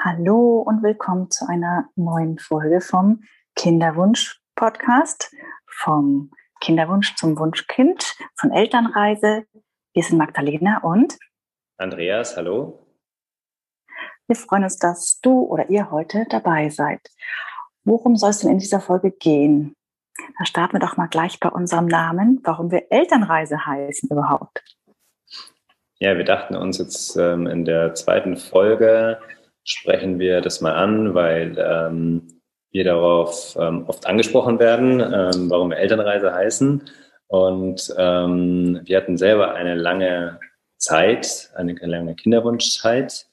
Hallo und willkommen zu einer neuen Folge vom Kinderwunsch-Podcast, vom Kinderwunsch zum Wunschkind, von Elternreise. Wir sind Magdalena und Andreas, hallo. Wir freuen uns, dass du oder ihr heute dabei seid. Worum soll es denn in dieser Folge gehen? Da starten wir doch mal gleich bei unserem Namen, warum wir Elternreise heißen überhaupt. Ja, wir dachten uns jetzt ähm, in der zweiten Folge sprechen wir das mal an, weil ähm, wir darauf ähm, oft angesprochen werden, ähm, warum wir Elternreise heißen. Und ähm, wir hatten selber eine lange Zeit, eine lange Kinderwunschzeit,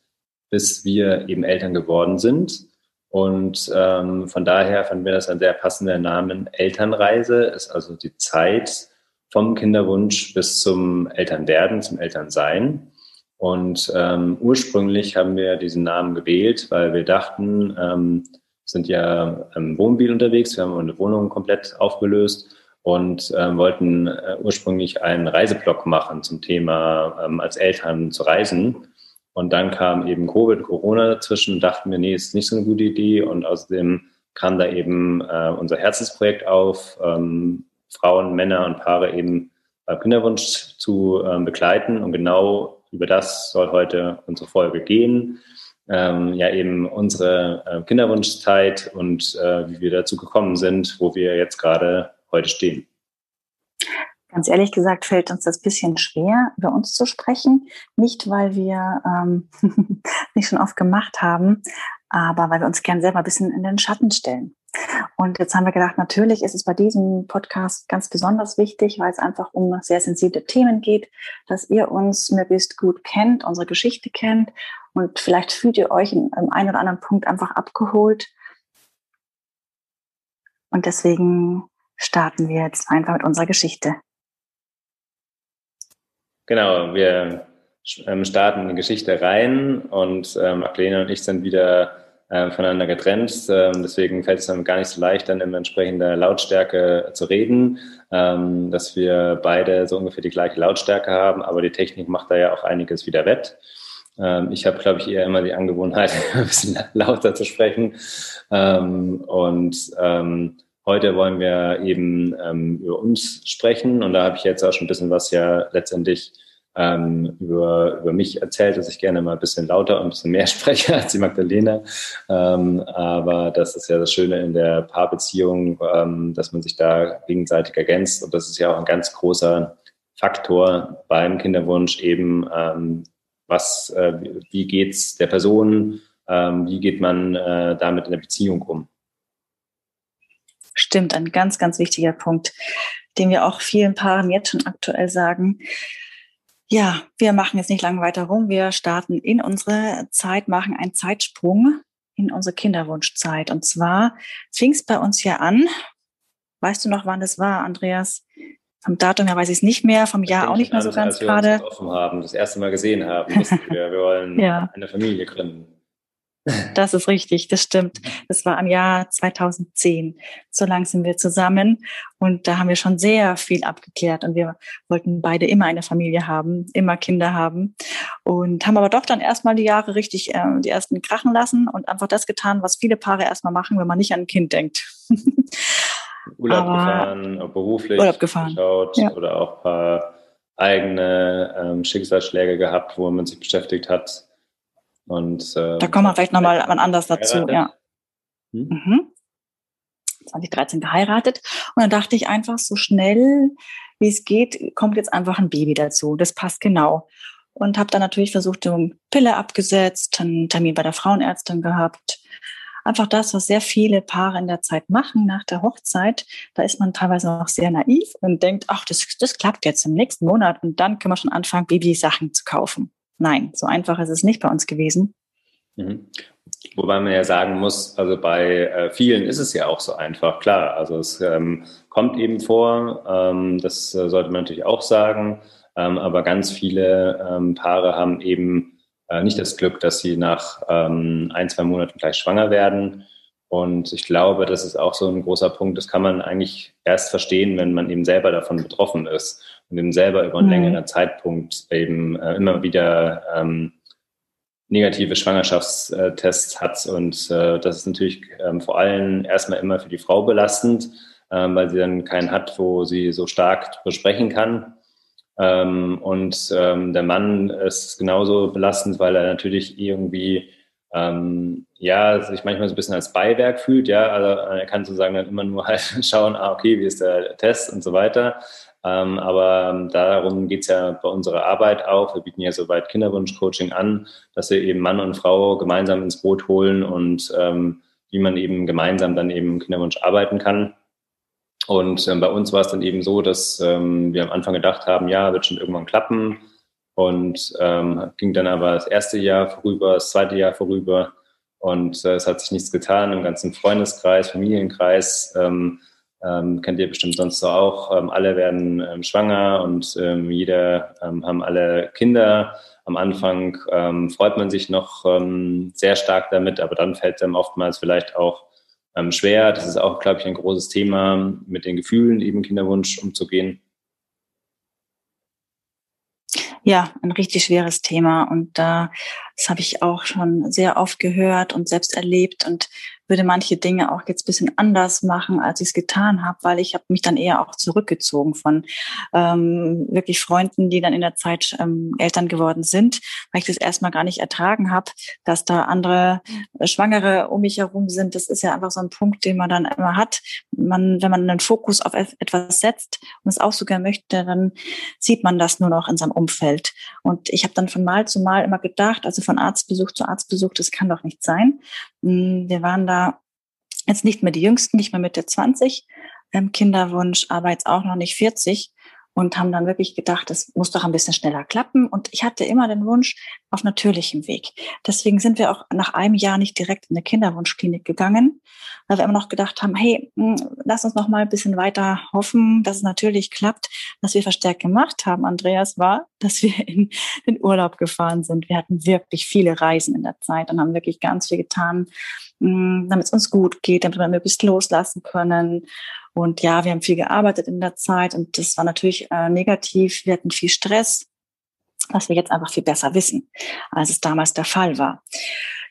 bis wir eben Eltern geworden sind. Und ähm, von daher fanden wir das ein sehr passender Name. Elternreise ist also die Zeit vom Kinderwunsch bis zum Elternwerden, zum Elternsein. Und ähm, ursprünglich haben wir diesen Namen gewählt, weil wir dachten, ähm, sind ja im Wohnmobil unterwegs, wir haben eine Wohnung komplett aufgelöst und ähm, wollten äh, ursprünglich einen Reiseblock machen zum Thema ähm, als Eltern zu reisen. Und dann kam eben Covid, Corona dazwischen dachten wir, nee, ist nicht so eine gute Idee. Und außerdem kam da eben äh, unser Herzensprojekt auf, ähm, Frauen, Männer und Paare eben beim Kinderwunsch zu äh, begleiten. Und genau über das soll heute unsere Folge gehen. Ähm, ja, eben unsere äh, Kinderwunschzeit und äh, wie wir dazu gekommen sind, wo wir jetzt gerade heute stehen. Ganz ehrlich gesagt fällt uns das bisschen schwer, über uns zu sprechen. Nicht, weil wir ähm, nicht schon oft gemacht haben, aber weil wir uns gern selber ein bisschen in den Schatten stellen. Und jetzt haben wir gedacht, natürlich ist es bei diesem Podcast ganz besonders wichtig, weil es einfach um sehr sensible Themen geht, dass ihr uns möglichst gut kennt, unsere Geschichte kennt und vielleicht fühlt ihr euch in einem oder anderen Punkt einfach abgeholt. Und deswegen starten wir jetzt einfach mit unserer Geschichte. Genau, wir ähm, starten in die Geschichte rein und ähm, Magdalena und ich sind wieder äh, voneinander getrennt. Ähm, deswegen fällt es dann gar nicht so leicht, dann in entsprechender Lautstärke zu reden, ähm, dass wir beide so ungefähr die gleiche Lautstärke haben, aber die Technik macht da ja auch einiges wieder wett. Ähm, ich habe, glaube ich, eher immer die Angewohnheit, ein bisschen lauter zu sprechen. Ähm, und ähm, heute wollen wir eben über uns sprechen und da habe ich jetzt auch schon ein bisschen was ja letztendlich ähm, über, über mich erzählt, dass ich gerne mal ein bisschen lauter und ein bisschen mehr spreche als die Magdalena. Ähm, aber das ist ja das Schöne in der Paarbeziehung, ähm, dass man sich da gegenseitig ergänzt. Und das ist ja auch ein ganz großer Faktor beim Kinderwunsch eben, ähm, was, äh, wie geht's der Person, ähm, wie geht man äh, damit in der Beziehung um. Stimmt, ein ganz, ganz wichtiger Punkt, den wir auch vielen Paaren jetzt schon aktuell sagen ja, wir machen jetzt nicht lange weiter rum. Wir starten in unsere Zeit, machen einen Zeitsprung in unsere Kinderwunschzeit. Und zwar fing es bei uns ja an. Weißt du noch, wann das war, Andreas? Vom Datum her weiß ich es nicht mehr, vom Jahr auch nicht mehr so ganz gerade. Als wir uns haben, das erste Mal gesehen haben, wir, wir wollen ja. eine Familie gründen. Das ist richtig, das stimmt. Das war im Jahr 2010. So lang sind wir zusammen und da haben wir schon sehr viel abgeklärt und wir wollten beide immer eine Familie haben, immer Kinder haben und haben aber doch dann erstmal die Jahre richtig, äh, die ersten krachen lassen und einfach das getan, was viele Paare erstmal machen, wenn man nicht an ein Kind denkt. Urlaub aber gefahren, beruflich Urlaub gefahren. geschaut ja. oder auch ein paar eigene ähm, Schicksalsschläge gehabt, wo man sich beschäftigt hat und, ähm, da kommen wir vielleicht nochmal wann anders dazu, ja. Hm? Mhm. 2013 geheiratet. Und dann dachte ich einfach, so schnell wie es geht, kommt jetzt einfach ein Baby dazu. Das passt genau. Und habe dann natürlich versucht, eine Pille abgesetzt, einen Termin bei der Frauenärztin gehabt. Einfach das, was sehr viele Paare in der Zeit machen nach der Hochzeit. Da ist man teilweise noch sehr naiv und denkt, ach, das, das klappt jetzt im nächsten Monat und dann können wir schon anfangen, Babysachen zu kaufen. Nein, so einfach ist es nicht bei uns gewesen. Mhm. Wobei man ja sagen muss, also bei äh, vielen ist es ja auch so einfach, klar. Also es ähm, kommt eben vor, ähm, das äh, sollte man natürlich auch sagen, ähm, aber ganz viele ähm, Paare haben eben äh, nicht das Glück, dass sie nach ähm, ein, zwei Monaten gleich schwanger werden. Und ich glaube, das ist auch so ein großer Punkt, das kann man eigentlich erst verstehen, wenn man eben selber davon betroffen ist und eben selber über einen mhm. längeren Zeitpunkt eben äh, immer wieder ähm, negative Schwangerschaftstests hat. Und äh, das ist natürlich ähm, vor allem erstmal immer für die Frau belastend, ähm, weil sie dann keinen hat, wo sie so stark besprechen kann. Ähm, und ähm, der Mann ist genauso belastend, weil er natürlich irgendwie ähm, ja, sich manchmal so ein bisschen als Beiwerk fühlt, ja, also er kann sozusagen dann immer nur halt schauen, ah, okay, wie ist der Test und so weiter. Ähm, aber ähm, darum geht es ja bei unserer Arbeit auch. Wir bieten ja soweit Kinderwunschcoaching an, dass wir eben Mann und Frau gemeinsam ins Boot holen und ähm, wie man eben gemeinsam dann eben Kinderwunsch arbeiten kann. Und ähm, bei uns war es dann eben so, dass ähm, wir am Anfang gedacht haben, ja, wird schon irgendwann klappen. Und ähm, ging dann aber das erste Jahr vorüber, das zweite Jahr vorüber. Und äh, es hat sich nichts getan im ganzen Freundeskreis, Familienkreis. Ähm, ähm, kennt ihr bestimmt sonst so auch. Ähm, alle werden ähm, schwanger und ähm, jeder ähm, haben alle Kinder. Am Anfang ähm, freut man sich noch ähm, sehr stark damit, aber dann fällt einem oftmals vielleicht auch ähm, schwer. Das ist auch, glaube ich, ein großes Thema, mit den Gefühlen eben Kinderwunsch umzugehen. Ja, ein richtig schweres Thema. Und da, das habe ich auch schon sehr oft gehört und selbst erlebt. Und würde manche Dinge auch jetzt bisschen anders machen, als ich es getan habe, weil ich habe mich dann eher auch zurückgezogen von ähm, wirklich Freunden, die dann in der Zeit ähm, Eltern geworden sind, weil ich das erstmal gar nicht ertragen habe, dass da andere Schwangere um mich herum sind. Das ist ja einfach so ein Punkt, den man dann immer hat. Man, wenn man einen Fokus auf etwas setzt und es auch sogar möchte, dann sieht man das nur noch in seinem Umfeld. Und ich habe dann von Mal zu Mal immer gedacht, also von Arztbesuch zu Arztbesuch, das kann doch nicht sein. Hm, wir waren da jetzt nicht mehr die Jüngsten, nicht mehr Mitte 20, ähm, Kinderwunsch, aber jetzt auch noch nicht 40 und haben dann wirklich gedacht, das muss doch ein bisschen schneller klappen. Und ich hatte immer den Wunsch auf natürlichem Weg. Deswegen sind wir auch nach einem Jahr nicht direkt in eine Kinderwunschklinik gegangen, weil wir immer noch gedacht haben, hey, hm, lass uns noch mal ein bisschen weiter hoffen, dass es natürlich klappt. Was wir verstärkt gemacht haben, Andreas, war, dass wir in den Urlaub gefahren sind. Wir hatten wirklich viele Reisen in der Zeit und haben wirklich ganz viel getan, damit es uns gut geht, damit wir möglichst loslassen können. Und ja, wir haben viel gearbeitet in der Zeit und das war natürlich äh, negativ. Wir hatten viel Stress, was wir jetzt einfach viel besser wissen, als es damals der Fall war.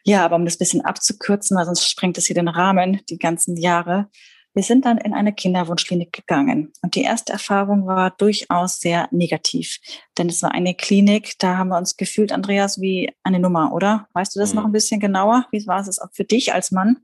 Ja, aber um das bisschen abzukürzen, weil sonst sprengt es hier den Rahmen, die ganzen Jahre. Wir sind dann in eine Kinderwunschklinik gegangen und die erste Erfahrung war durchaus sehr negativ, denn es war eine Klinik, da haben wir uns gefühlt, Andreas, wie eine Nummer, oder? Weißt du das mhm. noch ein bisschen genauer? Wie war es auch für dich als Mann?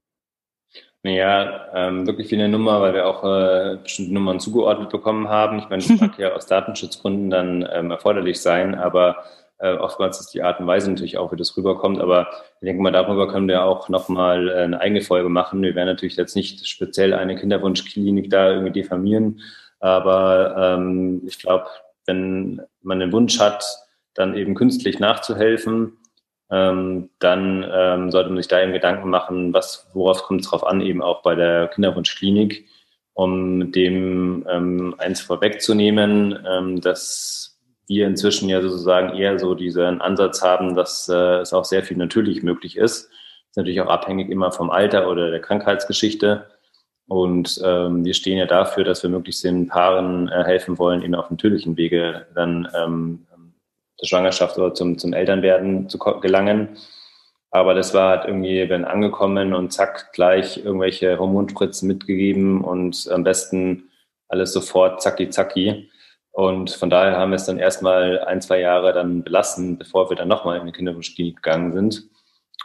Naja, ähm, wirklich wie eine Nummer, weil wir auch äh, bestimmte Nummern zugeordnet bekommen haben. Ich meine, das mag ja aus Datenschutzgründen dann ähm, erforderlich sein, aber äh, oftmals ist die Art und Weise natürlich auch, wie das rüberkommt. Aber ich denke mal, darüber können wir auch nochmal äh, eine eigene Folge machen. Wir werden natürlich jetzt nicht speziell eine Kinderwunschklinik da irgendwie diffamieren, aber ähm, ich glaube, wenn man den Wunsch hat, dann eben künstlich nachzuhelfen, ähm, dann ähm, sollte man sich da eben Gedanken machen, was, worauf kommt es drauf an, eben auch bei der Kinderwunschklinik, um dem ähm, eins vorwegzunehmen, ähm, dass wir inzwischen ja sozusagen eher so diesen Ansatz haben, dass äh, es auch sehr viel natürlich möglich ist. Ist natürlich auch abhängig immer vom Alter oder der Krankheitsgeschichte. Und ähm, wir stehen ja dafür, dass wir möglichst den Paaren äh, helfen wollen, eben auf natürlichen Wege dann ähm, zur Schwangerschaft oder zum, zum Elternwerden zu gelangen. Aber das war halt irgendwie, wenn angekommen und zack, gleich irgendwelche Hormonspritzen mitgegeben und am besten alles sofort zacki zacki. Und von daher haben wir es dann erstmal ein, zwei Jahre dann belassen, bevor wir dann nochmal in die Kinderwunschklinik gegangen sind.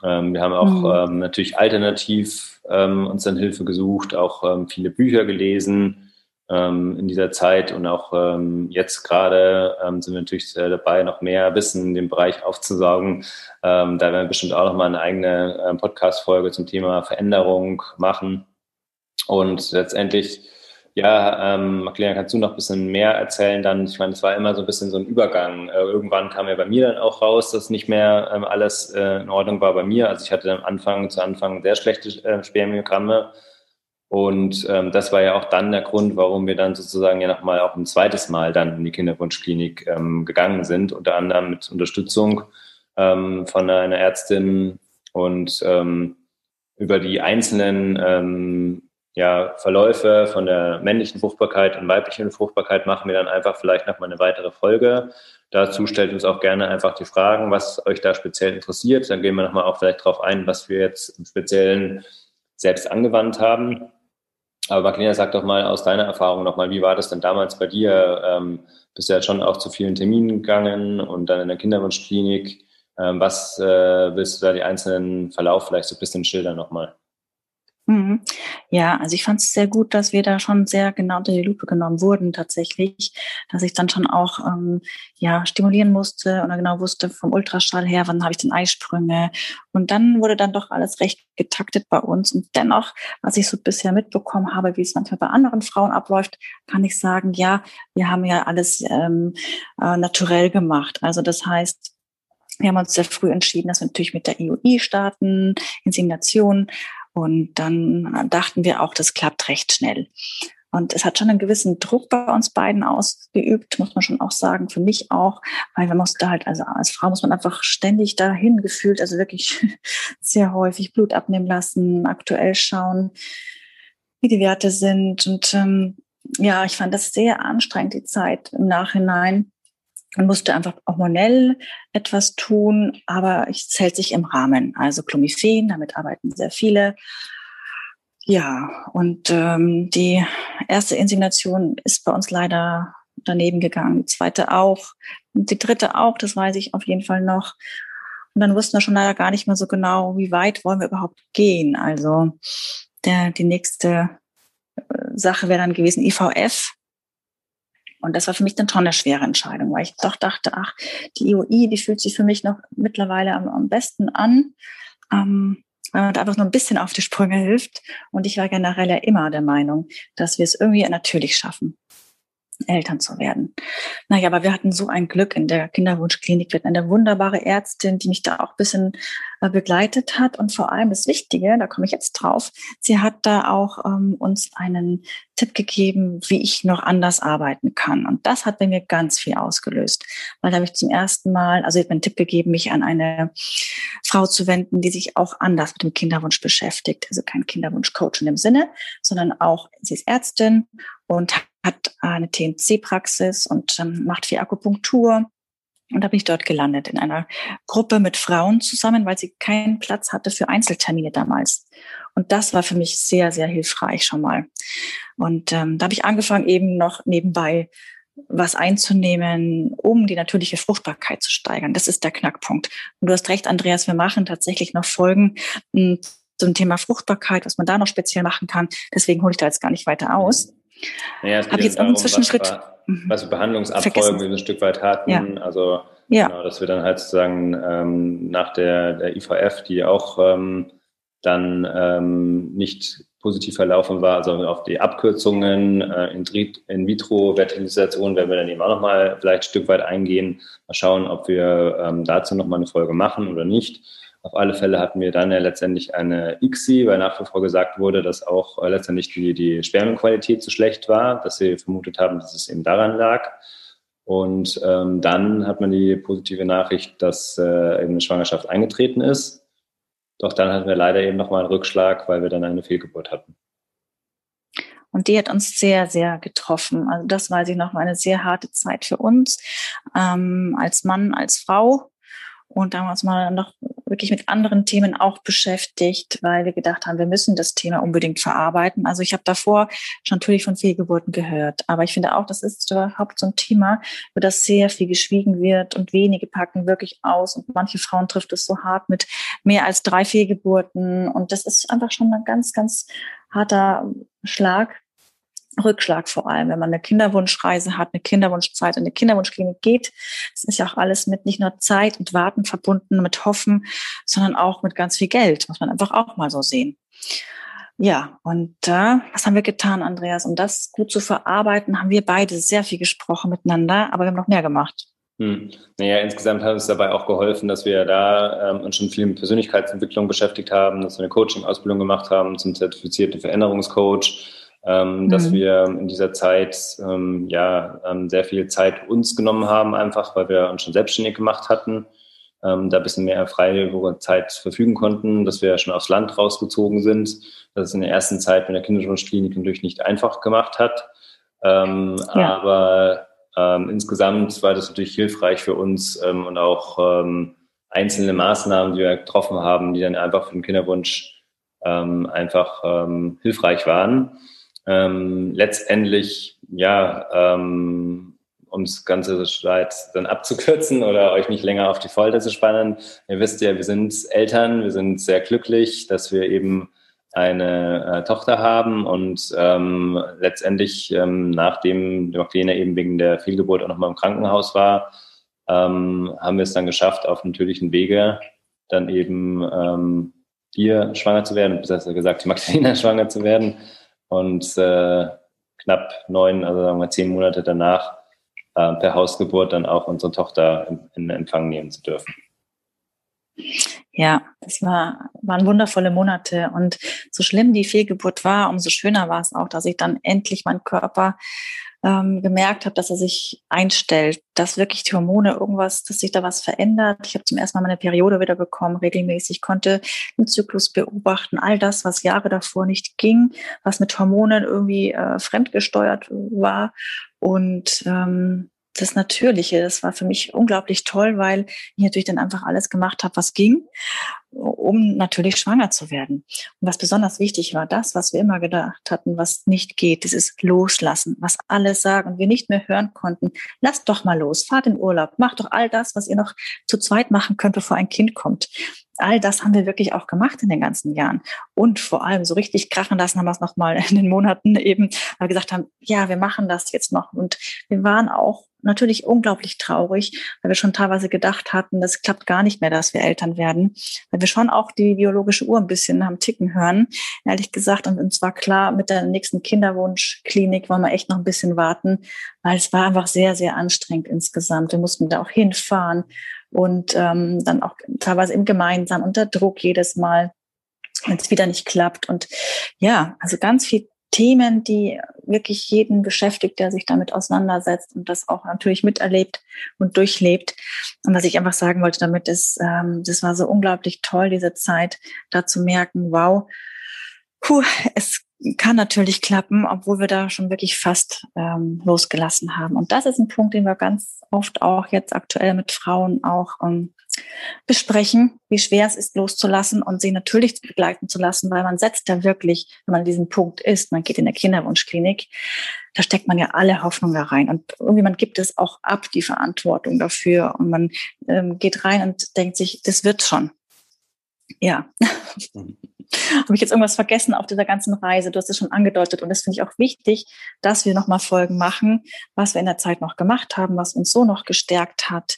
Ähm, wir haben auch mhm. ähm, natürlich alternativ ähm, uns dann Hilfe gesucht, auch ähm, viele Bücher gelesen, ähm, in dieser Zeit und auch ähm, jetzt gerade sind wir natürlich dabei, noch mehr Wissen in dem Bereich aufzusaugen. Da werden wir bestimmt auch noch mal eine eigene äh, Podcast-Folge zum Thema Veränderung machen. Und letztendlich, ja, ähm, Magdalena, kannst du noch ein bisschen mehr erzählen dann? Ich meine, es war immer so ein bisschen so ein Übergang. Äh, irgendwann kam ja bei mir dann auch raus, dass nicht mehr ähm, alles äh, in Ordnung war bei mir. Also ich hatte am Anfang, zu Anfang sehr schlechte äh, Spermiogramme und ähm, das war ja auch dann der Grund, warum wir dann sozusagen ja nochmal auch ein zweites Mal dann in die Kinderwunschklinik ähm, gegangen sind, unter anderem mit Unterstützung ähm, von einer Ärztin und ähm, über die einzelnen ähm, ja, Verläufe von der männlichen Fruchtbarkeit und weiblichen Fruchtbarkeit machen wir dann einfach vielleicht nochmal eine weitere Folge. dazu stellt uns auch gerne einfach die Fragen, was euch da speziell interessiert. Dann gehen wir nochmal auch vielleicht darauf ein, was wir jetzt im Speziellen selbst angewandt haben. Aber Magdalena, sag doch mal aus deiner Erfahrung nochmal, wie war das denn damals bei dir? Ähm, bist du ja schon auch zu vielen Terminen gegangen und dann in der Kinderwunschklinik. Ähm, was äh, willst du da die einzelnen Verlauf vielleicht so ein bisschen schildern nochmal? Mhm. Ja, also ich fand es sehr gut, dass wir da schon sehr genau unter die Lupe genommen wurden tatsächlich, dass ich dann schon auch ähm, ja stimulieren musste und genau wusste vom Ultraschall her, wann habe ich denn Eisprünge und dann wurde dann doch alles recht getaktet bei uns und dennoch, was ich so bisher mitbekommen habe, wie es manchmal bei anderen Frauen abläuft, kann ich sagen, ja, wir haben ja alles ähm, äh, naturell gemacht. Also das heißt wir haben uns sehr früh entschieden, dass wir natürlich mit der IUI starten, Insemination. Und dann dachten wir auch, das klappt recht schnell. Und es hat schon einen gewissen Druck bei uns beiden ausgeübt, muss man schon auch sagen, für mich auch, weil man musste halt, also als Frau muss man einfach ständig dahin gefühlt, also wirklich sehr häufig Blut abnehmen lassen, aktuell schauen, wie die Werte sind. Und ähm, ja, ich fand das sehr anstrengend, die Zeit im Nachhinein und musste einfach hormonell etwas tun, aber es hält sich im Rahmen. Also Clomiphen, damit arbeiten sehr viele. Ja, und ähm, die erste Insemination ist bei uns leider daneben gegangen, die zweite auch, und die dritte auch, das weiß ich auf jeden Fall noch. Und dann wussten wir schon leider gar nicht mehr so genau, wie weit wollen wir überhaupt gehen. Also der, die nächste äh, Sache wäre dann gewesen IVF. Und das war für mich dann schon eine schwere Entscheidung, weil ich doch dachte, ach, die IOI, die fühlt sich für mich noch mittlerweile am, am besten an, ähm, weil man da einfach nur ein bisschen auf die Sprünge hilft. Und ich war generell ja immer der Meinung, dass wir es irgendwie natürlich schaffen. Eltern zu werden. Naja, aber wir hatten so ein Glück in der Kinderwunschklinik. Wir hatten eine wunderbare Ärztin, die mich da auch ein bisschen äh, begleitet hat. Und vor allem das Wichtige, da komme ich jetzt drauf, sie hat da auch ähm, uns einen Tipp gegeben, wie ich noch anders arbeiten kann. Und das hat bei mir ganz viel ausgelöst. Weil da habe ich zum ersten Mal, also hat mir einen Tipp gegeben, mich an eine Frau zu wenden, die sich auch anders mit dem Kinderwunsch beschäftigt. Also kein Kinderwunschcoach in dem Sinne, sondern auch, sie ist Ärztin und hat eine TNC-Praxis und ähm, macht viel Akupunktur. Und da bin ich dort gelandet in einer Gruppe mit Frauen zusammen, weil sie keinen Platz hatte für Einzeltermine damals. Und das war für mich sehr, sehr hilfreich schon mal. Und ähm, da habe ich angefangen, eben noch nebenbei was einzunehmen, um die natürliche Fruchtbarkeit zu steigern. Das ist der Knackpunkt. Und du hast recht, Andreas, wir machen tatsächlich noch Folgen hm, zum Thema Fruchtbarkeit, was man da noch speziell machen kann. Deswegen hole ich da jetzt gar nicht weiter aus. Naja, es Habe ich jetzt darum, Zwischenschritt. Was, mhm. was für Behandlungsabfolgen wir ein Stück weit hatten. Ja. Also ja. Genau, dass wir dann halt sozusagen ähm, nach der, der IVF, die auch ähm, dann ähm, nicht positiv verlaufen war, also auf die Abkürzungen, äh, in vitro-Fertilisation werden wir dann eben auch nochmal vielleicht ein Stück weit eingehen. Mal schauen, ob wir ähm, dazu nochmal eine Folge machen oder nicht. Auf alle Fälle hatten wir dann ja letztendlich eine ICSI, weil nach wie vor gesagt wurde, dass auch äh, letztendlich die, die Spermienqualität zu schlecht war, dass sie vermutet haben, dass es eben daran lag. Und ähm, dann hat man die positive Nachricht, dass äh, eben eine Schwangerschaft eingetreten ist. Doch dann hatten wir leider eben nochmal einen Rückschlag, weil wir dann eine Fehlgeburt hatten. Und die hat uns sehr, sehr getroffen. Also das weiß ich noch, war eine sehr harte Zeit für uns, ähm, als Mann, als Frau. Und da haben wir uns mal noch wirklich mit anderen Themen auch beschäftigt, weil wir gedacht haben, wir müssen das Thema unbedingt verarbeiten. Also ich habe davor schon natürlich von Fehlgeburten gehört, aber ich finde auch, das ist überhaupt so ein Thema, über das sehr viel geschwiegen wird und wenige packen wirklich aus und manche Frauen trifft es so hart mit mehr als drei Fehlgeburten und das ist einfach schon ein ganz, ganz harter Schlag Rückschlag vor allem, wenn man eine Kinderwunschreise hat, eine Kinderwunschzeit, in eine Kinderwunschklinik geht. Das ist ja auch alles mit nicht nur Zeit und Warten verbunden, mit Hoffen, sondern auch mit ganz viel Geld, muss man einfach auch mal so sehen. Ja, und äh, was haben wir getan, Andreas? Um das gut zu verarbeiten, haben wir beide sehr viel gesprochen miteinander, aber wir haben noch mehr gemacht. Hm. Naja, insgesamt hat uns dabei auch geholfen, dass wir da ähm, uns schon viel mit Persönlichkeitsentwicklung beschäftigt haben, dass wir eine Coaching-Ausbildung gemacht haben zum zertifizierten Veränderungscoach, ähm, mhm. dass wir in dieser Zeit ähm, ja ähm, sehr viel Zeit uns genommen haben, einfach weil wir uns schon selbstständig gemacht hatten, ähm, da ein bisschen mehr freie Zeit verfügen konnten, dass wir schon aufs Land rausgezogen sind, dass es in der ersten Zeit mit der Kinderwunschklinik natürlich nicht einfach gemacht hat. Ähm, ja. Aber ähm, insgesamt war das natürlich hilfreich für uns ähm, und auch ähm, einzelne Maßnahmen, die wir getroffen haben, die dann einfach für den Kinderwunsch ähm, einfach ähm, hilfreich waren. Ähm, letztendlich, ja, ähm, um das ganze Streit dann abzukürzen oder euch nicht länger auf die Folter zu spannen. Ihr wisst ja, wir sind Eltern, wir sind sehr glücklich, dass wir eben eine äh, Tochter haben und ähm, letztendlich, ähm, nachdem Magdalena eben wegen der Fehlgeburt auch nochmal im Krankenhaus war, ähm, haben wir es dann geschafft, auf natürlichen Wege dann eben ähm, hier schwanger zu werden, besser gesagt, die Magdalena schwanger zu werden und äh, knapp neun, also sagen wir zehn Monate danach äh, per Hausgeburt dann auch unsere Tochter in, in Empfang nehmen zu dürfen. Ja, das war, waren wundervolle Monate. Und so schlimm die Fehlgeburt war, umso schöner war es auch, dass ich dann endlich meinen Körper ähm, gemerkt habe, dass er sich einstellt, dass wirklich die Hormone irgendwas, dass sich da was verändert. Ich habe zum ersten Mal meine Periode wieder bekommen, regelmäßig, konnte den Zyklus beobachten, all das, was Jahre davor nicht ging, was mit Hormonen irgendwie äh, fremdgesteuert war. Und ähm, das Natürliche. Das war für mich unglaublich toll, weil ich natürlich dann einfach alles gemacht habe, was ging, um natürlich schwanger zu werden. Und was besonders wichtig war, das, was wir immer gedacht hatten, was nicht geht, dieses Loslassen, was alle sagen und wir nicht mehr hören konnten. Lasst doch mal los, fahrt in Urlaub, macht doch all das, was ihr noch zu zweit machen könnt, bevor ein Kind kommt. All das haben wir wirklich auch gemacht in den ganzen Jahren. Und vor allem so richtig krachen lassen haben wir es nochmal in den Monaten eben, weil wir gesagt haben, ja, wir machen das jetzt noch. Und wir waren auch natürlich unglaublich traurig, weil wir schon teilweise gedacht hatten, das klappt gar nicht mehr, dass wir Eltern werden, weil wir schon auch die biologische Uhr ein bisschen am Ticken hören, ehrlich gesagt. Und uns war klar, mit der nächsten Kinderwunschklinik wollen wir echt noch ein bisschen warten, weil es war einfach sehr, sehr anstrengend insgesamt. Wir mussten da auch hinfahren und ähm, dann auch teilweise im Gemeinsam unter Druck jedes Mal wenn es wieder nicht klappt. Und ja, also ganz viel Themen, die wirklich jeden beschäftigt, der sich damit auseinandersetzt und das auch natürlich miterlebt und durchlebt. Und was ich einfach sagen wollte damit ist, ähm, das war so unglaublich toll, diese Zeit, da zu merken, wow, puh, es kann natürlich klappen, obwohl wir da schon wirklich fast ähm, losgelassen haben. Und das ist ein Punkt, den wir ganz oft auch jetzt aktuell mit Frauen auch ähm, besprechen, wie schwer es ist, loszulassen und sie natürlich begleiten zu lassen, weil man setzt ja wirklich, wenn man an diesem Punkt ist, man geht in der Kinderwunschklinik, da steckt man ja alle Hoffnung da rein und irgendwie man gibt es auch ab, die Verantwortung dafür und man ähm, geht rein und denkt sich, das wird schon. Ja. Habe ich jetzt irgendwas vergessen auf dieser ganzen Reise? Du hast es schon angedeutet und das finde ich auch wichtig, dass wir nochmal Folgen machen, was wir in der Zeit noch gemacht haben, was uns so noch gestärkt hat,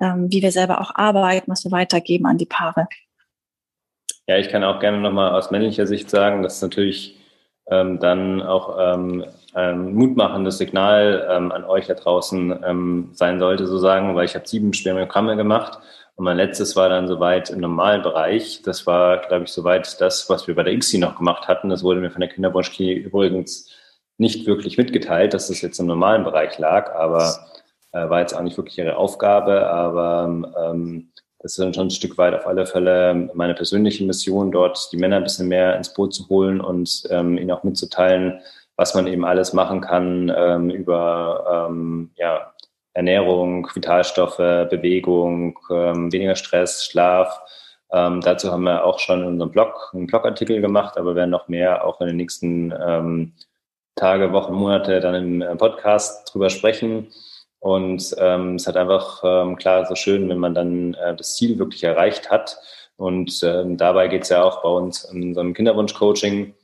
ähm, wie wir selber auch arbeiten, was wir weitergeben an die Paare. Ja, ich kann auch gerne nochmal aus männlicher Sicht sagen, dass natürlich ähm, dann auch ähm, ein mutmachendes Signal ähm, an euch da draußen ähm, sein sollte, so sagen, weil ich habe sieben Spermiogramme gemacht und mein letztes war dann soweit im Normalbereich. Das war, glaube ich, soweit das, was wir bei der ICSI noch gemacht hatten. Das wurde mir von der Kinderwunschklinik übrigens nicht wirklich mitgeteilt, dass das jetzt im normalen Bereich lag, aber äh, war jetzt auch nicht wirklich ihre Aufgabe. Aber ähm, das ist dann schon ein Stück weit auf alle Fälle meine persönliche Mission, dort die Männer ein bisschen mehr ins Boot zu holen und ähm, ihnen auch mitzuteilen, was man eben alles machen kann ähm, über ähm, ja, Ernährung, Vitalstoffe, Bewegung, ähm, weniger Stress, Schlaf. Ähm, dazu haben wir auch schon in unserem Blog einen Blogartikel gemacht, aber werden noch mehr auch in den nächsten ähm, Tage, Wochen, Monate dann im äh, Podcast drüber sprechen. Und ähm, es hat einfach ähm, klar so schön, wenn man dann äh, das Ziel wirklich erreicht hat. Und ähm, dabei geht es ja auch bei uns in unserem Kinderwunsch-Coaching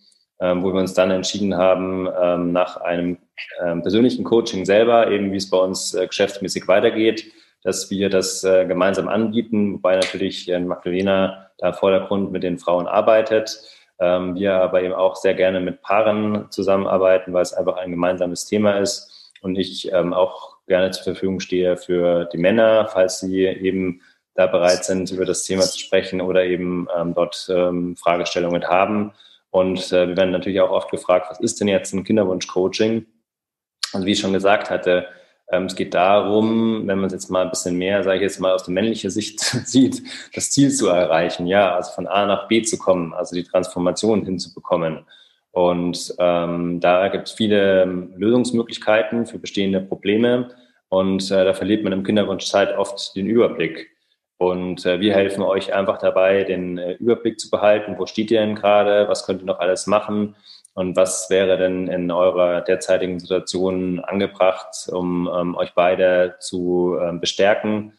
ähm, wo wir uns dann entschieden haben, ähm, nach einem ähm, persönlichen Coaching selber, eben wie es bei uns äh, geschäftsmäßig weitergeht, dass wir das äh, gemeinsam anbieten, wobei natürlich äh, Magdalena da Vordergrund mit den Frauen arbeitet. Ähm, wir aber eben auch sehr gerne mit Paaren zusammenarbeiten, weil es einfach ein gemeinsames Thema ist und ich ähm, auch gerne zur Verfügung stehe für die Männer, falls sie eben da bereit sind, über das Thema zu sprechen oder eben ähm, dort ähm, Fragestellungen haben. Und äh, wir werden natürlich auch oft gefragt, was ist denn jetzt ein Kinderwunsch-Coaching? Und wie ich schon gesagt hatte, ähm, es geht darum, wenn man es jetzt mal ein bisschen mehr, sage ich jetzt mal aus der männlichen Sicht sieht, das Ziel zu erreichen, ja, also von A nach B zu kommen, also die Transformation hinzubekommen. Und ähm, da gibt es viele ähm, Lösungsmöglichkeiten für bestehende Probleme. und äh, da verliert man im Kinderwunschzeit oft den Überblick. Und äh, wir helfen euch einfach dabei, den äh, Überblick zu behalten. Wo steht ihr denn gerade? Was könnt ihr noch alles machen? Und was wäre denn in eurer derzeitigen Situation angebracht, um ähm, euch beide zu ähm, bestärken?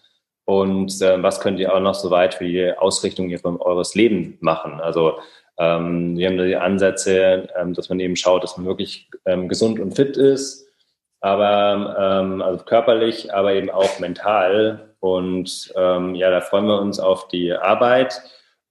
Und äh, was könnt ihr auch noch so weit für die Ausrichtung ihrer, eures Lebens machen? Also ähm, wir haben da die Ansätze, ähm, dass man eben schaut, dass man wirklich ähm, gesund und fit ist, aber ähm, also körperlich, aber eben auch mental. Und ähm, ja, da freuen wir uns auf die Arbeit.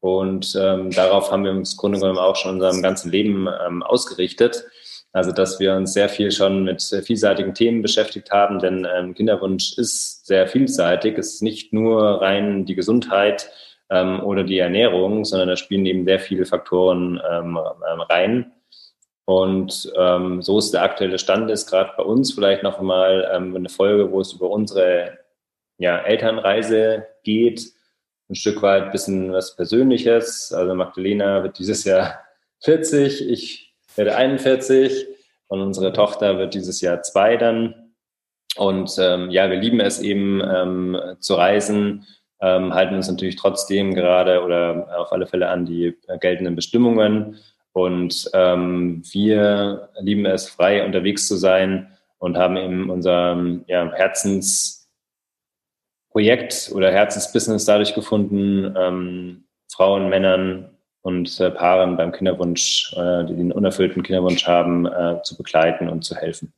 Und ähm, darauf haben wir uns im Grunde genommen auch schon unserem ganzen Leben ähm, ausgerichtet. Also, dass wir uns sehr viel schon mit vielseitigen Themen beschäftigt haben, denn ähm, Kinderwunsch ist sehr vielseitig. Es ist nicht nur rein die Gesundheit ähm, oder die Ernährung, sondern da spielen eben sehr viele Faktoren ähm, rein. Und ähm, so ist der aktuelle Stand ist gerade bei uns vielleicht noch mal ähm, eine Folge, wo es über unsere ja, Elternreise geht, ein Stück weit ein bisschen was Persönliches. Also Magdalena wird dieses Jahr 40, ich werde 41 und unsere Tochter wird dieses Jahr zwei dann. Und ähm, ja, wir lieben es eben ähm, zu reisen, ähm, halten uns natürlich trotzdem gerade oder auf alle Fälle an die äh, geltenden Bestimmungen und ähm, wir lieben es, frei unterwegs zu sein und haben eben unser ja, Herzensprojekt oder Herzensbusiness dadurch gefunden, ähm, Frauen, Männern und äh, Paaren beim Kinderwunsch, äh, die den unerfüllten Kinderwunsch haben, äh, zu begleiten und zu helfen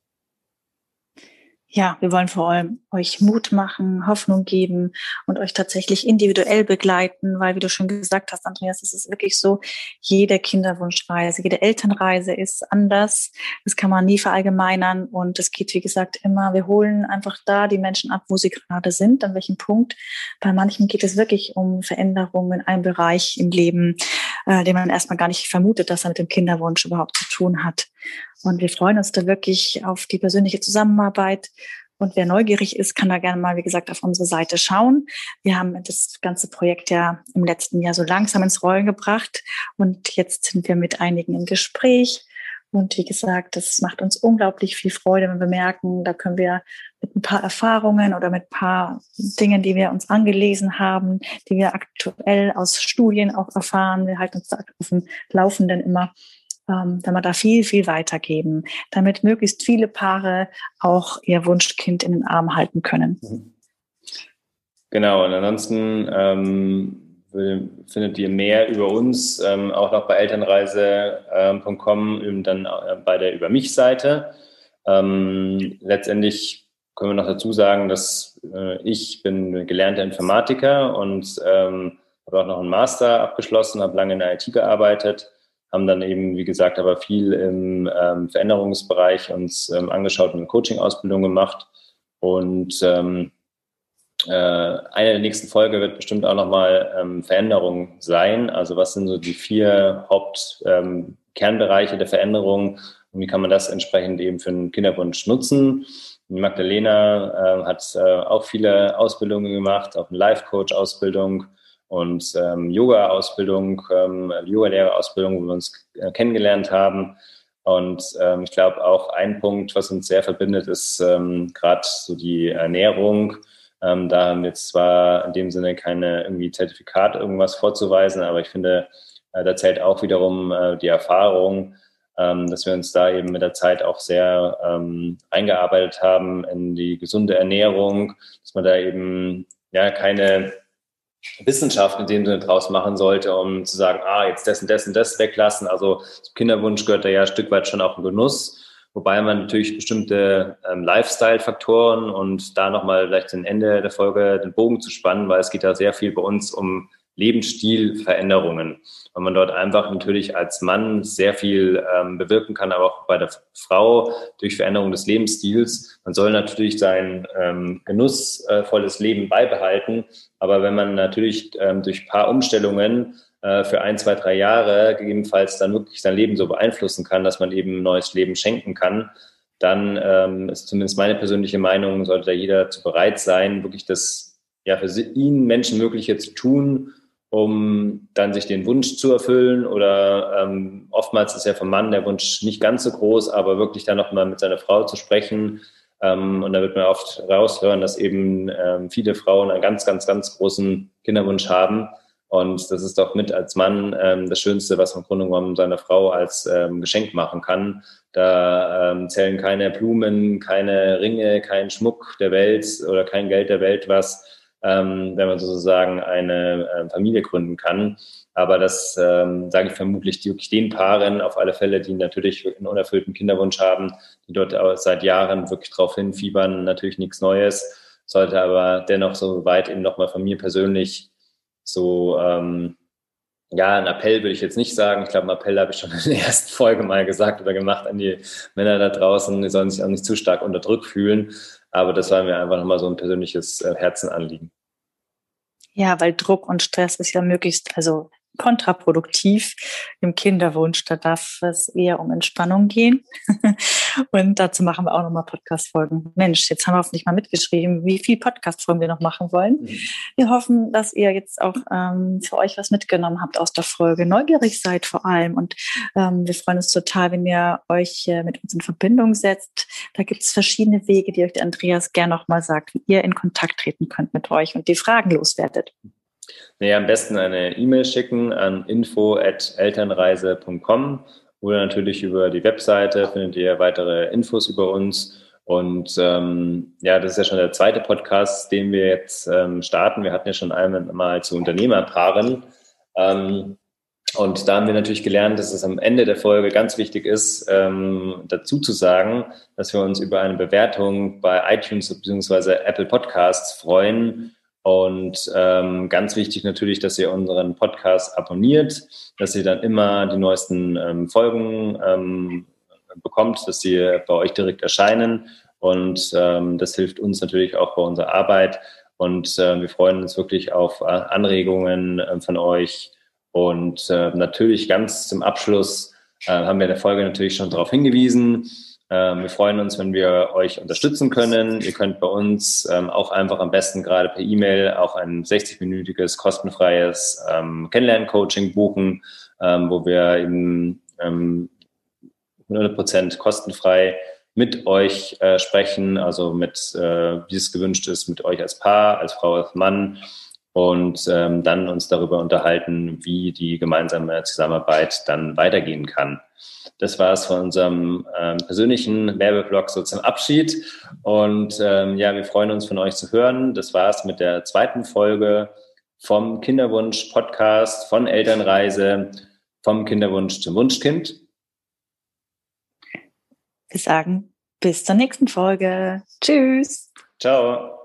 ja, wir wollen vor allem euch Mut machen, Hoffnung geben und euch tatsächlich individuell begleiten, weil, wie du schon gesagt hast, Andreas, es ist wirklich so, jede Kinderwunschreise, jede Elternreise ist anders. Das kann man nie verallgemeinern und es geht, wie gesagt, immer, wir holen einfach da die Menschen ab, wo sie gerade sind, an welchem Punkt. Bei manchen geht es wirklich um Veränderungen in einem Bereich im Leben, äh, den man erstmal gar nicht vermutet, dass er mit dem Kinderwunsch überhaupt zu tun hat. Und wir freuen uns da wirklich auf die persönliche Zusammenarbeit. Und wer neugierig ist, kann da gerne mal, wie gesagt, auf unsere Seite schauen. Wir haben das ganze Projekt ja im letzten Jahr so langsam ins Rollen gebracht. Und jetzt sind wir mit einigen im Gespräch. Und wie gesagt, das macht uns unglaublich viel Freude, wenn wir merken, da können wir mit ein paar Erfahrungen oder mit ein paar Dingen, die wir uns angelesen haben, die wir aktuell aus Studien auch erfahren, wir halten uns da auf dem Laufenden immer, ähm, wenn wir da viel, viel weitergeben, damit möglichst viele Paare auch ihr Wunschkind in den Arm halten können. Mhm. Genau, und ansonsten ähm, findet ihr mehr über uns ähm, auch noch bei elternreise.com, ähm, dann äh, bei der Über mich-Seite. Ähm, letztendlich können wir noch dazu sagen, dass äh, ich bin gelernter Informatiker und ähm, habe auch noch einen Master abgeschlossen, habe lange in der IT gearbeitet haben dann eben, wie gesagt, aber viel im ähm, Veränderungsbereich uns ähm, angeschaut und eine Coaching-Ausbildung gemacht. Und ähm, äh, eine der nächsten Folge wird bestimmt auch nochmal ähm, Veränderung sein. Also was sind so die vier Hauptkernbereiche ähm, der Veränderung und wie kann man das entsprechend eben für einen Kinderwunsch nutzen? Magdalena äh, hat äh, auch viele Ausbildungen gemacht, auch eine Life-Coach-Ausbildung und ähm, Yoga-Ausbildung, ähm, Yoga-Lehrerausbildung, wo wir uns äh, kennengelernt haben. Und ähm, ich glaube auch ein Punkt, was uns sehr verbindet, ist ähm, gerade so die Ernährung. Ähm, da haben wir zwar in dem Sinne keine irgendwie Zertifikat irgendwas vorzuweisen, aber ich finde, äh, da zählt auch wiederum äh, die Erfahrung, dass wir uns da eben mit der Zeit auch sehr ähm, eingearbeitet haben in die gesunde Ernährung, dass man da eben ja keine Wissenschaft in dem Sinne draus machen sollte, um zu sagen, ah, jetzt das und das weglassen. Also zum Kinderwunsch gehört da ja ein Stück weit schon auch ein Genuss, wobei man natürlich bestimmte ähm, Lifestyle-Faktoren und da nochmal vielleicht zum Ende der Folge den Bogen zu spannen, weil es geht da sehr viel bei uns um Lebensstilveränderungen, weil man dort einfach natürlich als Mann sehr viel ähm, bewirken kann, aber auch bei der Frau durch Veränderung des Lebensstils. Man soll natürlich sein ähm, genussvolles Leben beibehalten, aber wenn man natürlich ähm, durch paar Umstellungen äh, für ein, zwei, drei Jahre gegebenenfalls dann wirklich sein Leben so beeinflussen kann, dass man eben ein neues Leben schenken kann, dann ähm, ist zumindest meine persönliche Meinung, sollte da jeder dazu bereit sein, wirklich das ja für ihn Menschenmögliche zu tun, um dann sich den Wunsch zu erfüllen. Oder ähm, oftmals ist ja vom Mann der Wunsch nicht ganz so groß, aber wirklich dann nochmal mit seiner Frau zu sprechen, Ähm, und da wird man oft raushören, dass eben ähm, viele Frauen einen ganz, ganz, ganz großen Kinderwunsch haben. Und das ist doch mit als Mann ähm, das Schönste, was man im Grunde genommen seiner Frau als ähm, Geschenk machen kann. Da ähm, zählen keine Blumen, keine Ringe, kein Schmuck der Welt oder kein Geld der Welt was, ähm, wenn man sozusagen eine äh, Familie gründen kann. Aber das ähm, sage ich vermutlich wirklich den Paaren auf alle Fälle, die natürlich einen unerfüllten Kinderwunsch haben, die dort seit Jahren wirklich drauf hinfiebern, natürlich nichts Neues, sollte aber dennoch so weit eben nochmal von mir persönlich so, ähm, ja, ein Appell würde ich jetzt nicht sagen. Ich glaube, ein Appell habe ich schon in der ersten Folge mal gesagt oder gemacht an die Männer da draußen. Die sollen sich auch nicht zu stark unter Druck fühlen. Aber das war mir einfach nochmal so ein persönliches äh, Herzenanliegen. Ja, weil Druck und Stress ist ja möglichst, also kontraproduktiv im Kinderwunsch. Da darf es eher um Entspannung gehen. und dazu machen wir auch nochmal Podcast-Folgen. Mensch, jetzt haben wir hoffentlich mal mitgeschrieben, wie viel Podcast-Folgen wir noch machen wollen. Mhm. Wir hoffen, dass ihr jetzt auch ähm, für euch was mitgenommen habt aus der Folge, neugierig seid vor allem. Und ähm, wir freuen uns total, wenn ihr euch äh, mit uns in Verbindung setzt. Da gibt es verschiedene Wege, die euch der Andreas gerne nochmal sagt, wie ihr in Kontakt treten könnt mit euch und die Fragen loswerdet. Nee, am besten eine E-Mail schicken an info.elternreise.com oder natürlich über die Webseite findet ihr weitere Infos über uns. Und ähm, ja, das ist ja schon der zweite Podcast, den wir jetzt ähm, starten. Wir hatten ja schon einmal zu Unternehmerpaaren. Ähm, und da haben wir natürlich gelernt, dass es am Ende der Folge ganz wichtig ist, ähm, dazu zu sagen, dass wir uns über eine Bewertung bei iTunes bzw. Apple Podcasts freuen und ähm, ganz wichtig natürlich, dass ihr unseren Podcast abonniert, dass ihr dann immer die neuesten ähm, Folgen ähm, bekommt, dass sie bei euch direkt erscheinen. Und ähm, das hilft uns natürlich auch bei unserer Arbeit. Und äh, wir freuen uns wirklich auf äh, Anregungen äh, von euch. Und äh, natürlich ganz zum Abschluss äh, haben wir in der Folge natürlich schon darauf hingewiesen, wir freuen uns, wenn wir euch unterstützen können. Ihr könnt bei uns ähm, auch einfach am besten gerade per E-Mail auch ein 60-minütiges kostenfreies ähm, Kennenlern-Coaching buchen, ähm, wo wir eben ähm, 100% kostenfrei mit euch äh, sprechen, also mit, äh, wie es gewünscht ist, mit euch als Paar, als Frau, als Mann und ähm, dann uns darüber unterhalten, wie die gemeinsame Zusammenarbeit dann weitergehen kann. Das war es von unserem ähm, persönlichen Werbeblog so zum Abschied. Und ähm, ja, wir freuen uns von euch zu hören. Das war es mit der zweiten Folge vom Kinderwunsch-Podcast, von Elternreise, vom Kinderwunsch zum Wunschkind. Wir sagen bis zur nächsten Folge. Tschüss. Ciao.